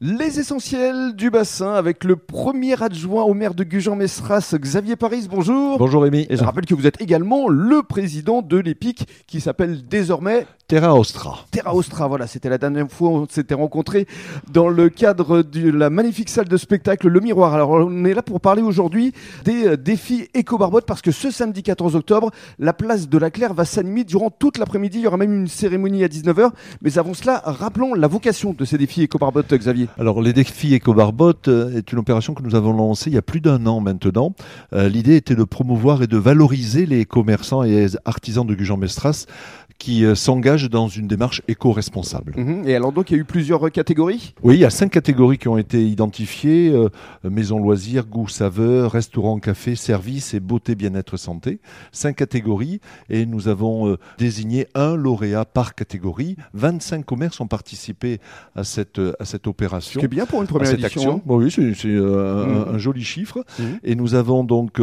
Les essentiels du bassin avec le premier adjoint au maire de Gujan-Mestras, Xavier Paris, bonjour. Bonjour Rémi. Et je rappelle que vous êtes également le président de l'EPIC qui s'appelle désormais Terra Ostra. Terra Ostra, voilà, c'était la dernière fois où on s'était rencontrés dans le cadre de la magnifique salle de spectacle Le Miroir. Alors on est là pour parler aujourd'hui des euh, défis éco-barbotte parce que ce samedi 14 octobre, la place de la Claire va s'animer durant toute l'après-midi. Il y aura même une cérémonie à 19h. Mais avant cela, rappelons la vocation de ces défis éco-barbotte, Xavier. Alors, les défis éco-barbotte euh, est une opération que nous avons lancée il y a plus d'un an maintenant. Euh, L'idée était de promouvoir et de valoriser les commerçants et artisans de Gujan-Mestras qui euh, s'engagent dans une démarche éco-responsable. Mhm. Et alors donc il y a eu plusieurs euh, catégories? Oui, il y a cinq catégories qui ont été identifiées euh, maison loisirs, goût, saveur, restaurant, café, service et beauté, bien-être, santé. Cinq catégories et nous avons euh, désigné un lauréat par catégorie. 25 commerces ont participé à cette à cette opération. Ce qui est bien pour une à première cette édition. action. Bon, oui, c'est c'est, Mhm. un, un joli chiffre. Mhm. Et nous avons donc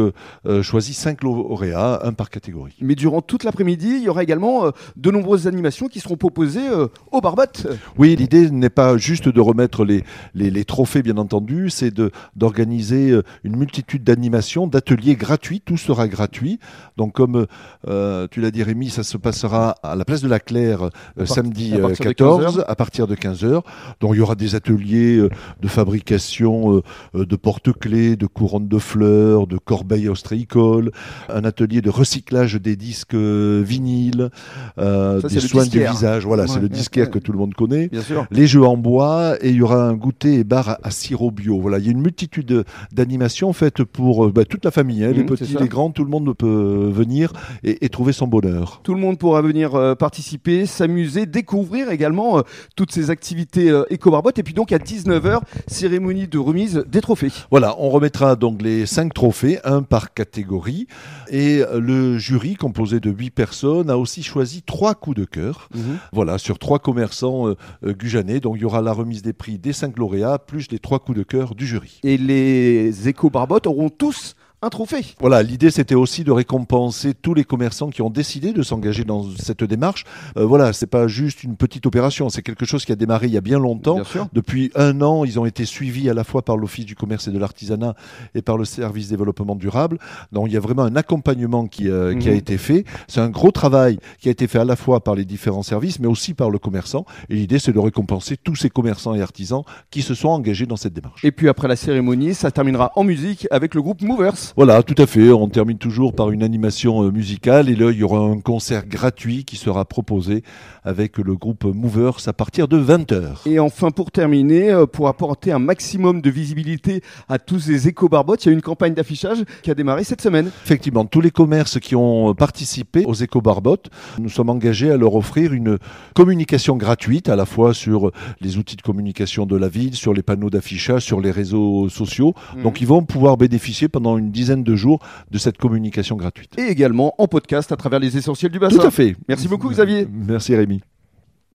choisi cinq lauréats, un par catégorie. Mais durant toute l'après-midi, il y aura également de nombreuses animations qui seront proposées euh, aux barbottes. Oui, l'idée n'est pas juste de remettre les, les, les trophées, bien entendu, c'est d'organiser euh, une multitude d'animations, d'ateliers gratuits. Tout sera gratuit. Donc, comme euh, tu l'as dit, Rémi, ça se passera à la place de la Claire euh, samedi à euh, partir de 14 à partir de 15h. Donc, il y aura des ateliers de fabrication de porte-clés, de couronnes de fleurs, de corbeilles ostréicoles, un atelier de recyclage des disques vinyles, euh, Ça, des soins du visage. Voilà, c'est le disquaire ouais. que tout le monde connaît Bien sûr. les jeux en bois et il y aura un goûter et bar à, à sirop bio. Voilà, il y a une multitude de- d'animations faites pour euh, bah, toute la famille, hein, les Mhm, petits, les grands, tout le monde peut venir et, et trouver son bonheur. Tout le monde pourra venir euh, participer, s'amuser, découvrir également euh, toutes ces activités éco-barbottes. Et puis donc à 19h, cérémonie de remise des trophées. Voilà, on remettra donc les cinq trophées, un par catégorie, et le jury, composé de huit personnes, a aussi choisi trois coups de cœur. Voilà, sur trois commerçants euh, euh, gujanais. Donc il y aura la remise des prix des cinq lauréats, plus les trois coups de cœur du jury. Et les éco-barbottes auront tous un trophée. Voilà, l'idée c'était aussi de récompenser tous les commerçants qui ont décidé de s'engager dans cette démarche. Euh, voilà, c'est pas juste une petite opération, c'est quelque chose qui a démarré il y a bien longtemps. Bien sûr. Depuis un an, ils ont été suivis à la fois par l'Office du commerce et de l'artisanat et par le service développement durable. Donc il y a vraiment un accompagnement qui, euh, qui a Mhm. été fait. C'est un gros travail qui a été fait à la fois par les différents services, mais aussi par le commerçant. Et l'idée c'est de récompenser tous ces commerçants et artisans qui se sont engagés dans cette démarche. Et puis après la cérémonie, ça terminera en musique avec le groupe Movers. Voilà, tout à fait. On termine toujours par une animation euh, musicale et là, il y aura un concert gratuit qui sera proposé avec le groupe Movers à partir de 20h. Et enfin, pour terminer, euh, pour apporter un maximum de visibilité à tous ces éco-barbottes, il y a une campagne d'affichage qui a démarré cette semaine. Effectivement, tous les commerces qui ont participé aux éco-barbottes, nous sommes engagés à leur offrir une communication gratuite, à la fois sur les outils de communication de la ville, sur les panneaux d'affichage, sur les réseaux sociaux. Donc, ils vont pouvoir bénéficier pendant une dizaine de jours de cette communication gratuite. Et également en podcast à travers les essentiels du bassin. Tout à fait. Merci beaucoup, Xavier. Merci Rémi.